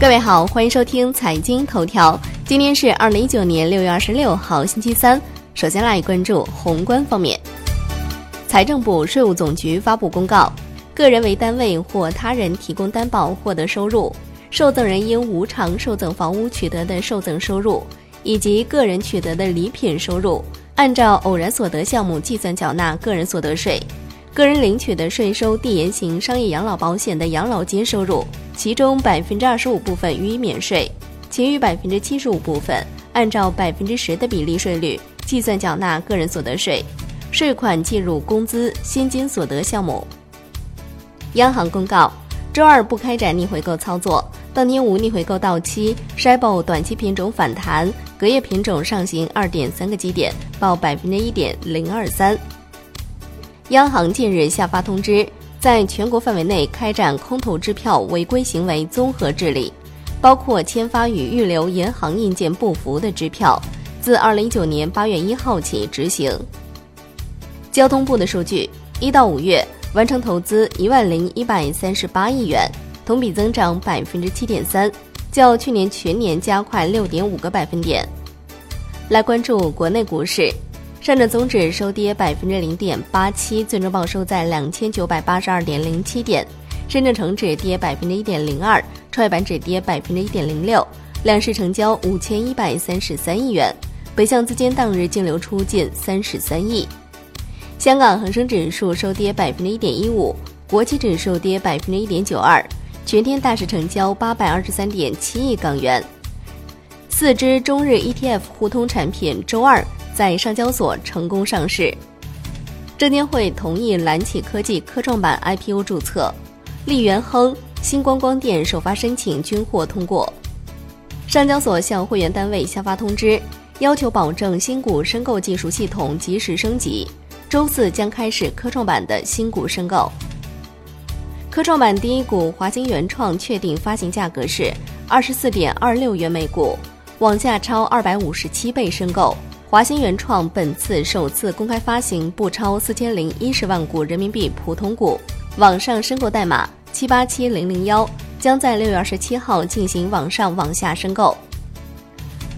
各位好，欢迎收听财经头条。今天是二零一九年六月二十六号，星期三。首先来关注宏观方面。财政部、税务总局发布公告，个人为单位或他人提供担保获得收入，受赠人因无偿受赠房屋取得的受赠收入，以及个人取得的礼品收入，按照偶然所得项目计算缴纳个人所得税。个人领取的税收递延型商业养老保险的养老金收入，其中百分之二十五部分予以免税，其余百分之七十五部分按照百分之十的比例税率计算缴纳个人所得税，税款计入工资薪金所得项目。央行公告，周二不开展逆回购操作，当天无逆回购到期。s h i b o 短期品种反弹，隔夜品种上行二点三个基点，报百分之一点零二三。央行近日下发通知，在全国范围内开展空头支票违规行为综合治理，包括签发与预留银行印鉴不符的支票，自二零一九年八月一号起执行。交通部的数据，一到五月完成投资一万零一百三十八亿元，同比增长百分之七点三，较去年全年加快六点五个百分点。来关注国内股市。上证综指收跌百分之零点八七，最终报收在两千九百八十二点零七点。深圳成指跌百分之一点零二，创业板指跌百分之一点零六。两市成交五千一百三十三亿元，北向资金当日净流出近三十三亿。香港恒生指数收跌百分之一点一五，国际指数跌百分之一点九二，全天大市成交八百二十三点七亿港元。四只中日 ETF 互通产品周二。在上交所成功上市，证监会同意蓝启科技科创板 IPO 注册，利源亨、星光光电首发申请均获通过。上交所向会员单位下发通知，要求保证新股申购技术系统及时升级，周四将开始科创板的新股申购。科创板第一股华兴原创确定发行价格是二十四点二六元每股，网价超二百五十七倍申购。华兴原创本次首次公开发行不超四千零一十万股人民币普通股，网上申购代码七八七零零幺，将在六月二十七号进行网上网下申购。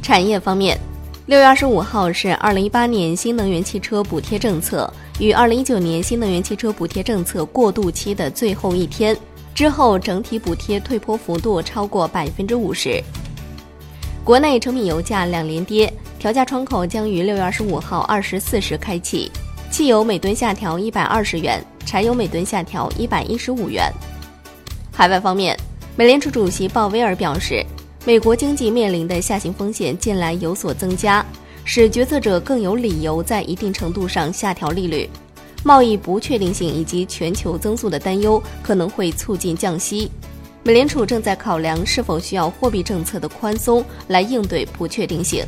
产业方面，六月二十五号是二零一八年新能源汽车补贴政策与二零一九年新能源汽车补贴政策过渡期的最后一天，之后整体补贴退坡幅度超过百分之五十。国内成品油价两连跌。调价窗口将于六月二十五号二十四时开启，汽油每吨下调一百二十元，柴油每吨下调一百一十五元。海外方面，美联储主席鲍威尔表示，美国经济面临的下行风险近来有所增加，使决策者更有理由在一定程度上下调利率。贸易不确定性以及全球增速的担忧可能会促进降息。美联储正在考量是否需要货币政策的宽松来应对不确定性。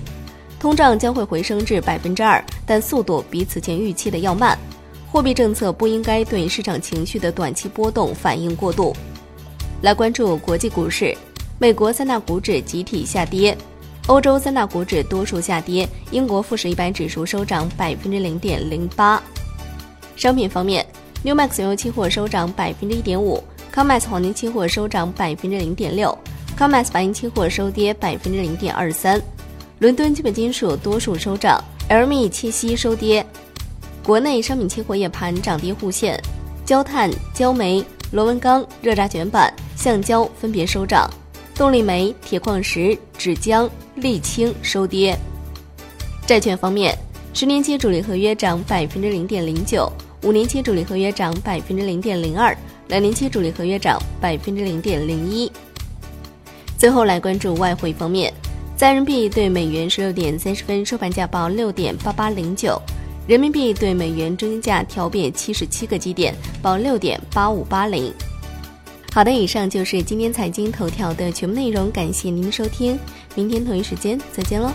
通胀将会回升至百分之二，但速度比此前预期的要慢。货币政策不应该对市场情绪的短期波动反应过度。来关注国际股市，美国三大股指集体下跌，欧洲三大股指多数下跌，英国富时一百指数收涨百分之零点零八。商品方面，New Max 油期货收涨百分之一点五，Comex 黄金期货收涨百分之零点六，Comex 白银期货收跌百分之零点二三。伦敦基本金属多数收涨，LME 七锡收跌。国内商品期货夜盘涨跌互现，焦炭、焦煤、螺纹钢、热轧卷板、橡胶分别收涨，动力煤、铁矿石、纸浆、沥青收跌。债券方面，十年期主力合约涨百分之零点零九，五年期主力合约涨百分之零点零二，两年期主力合约涨百分之零点零一。最后来关注外汇方面。在人民币对美元十六点三十分收盘价报六点八八零九，人民币对美元中间价调变七十七个基点，报六点八五八零。好的，以上就是今天财经头条的全部内容，感谢您的收听，明天同一时间再见喽。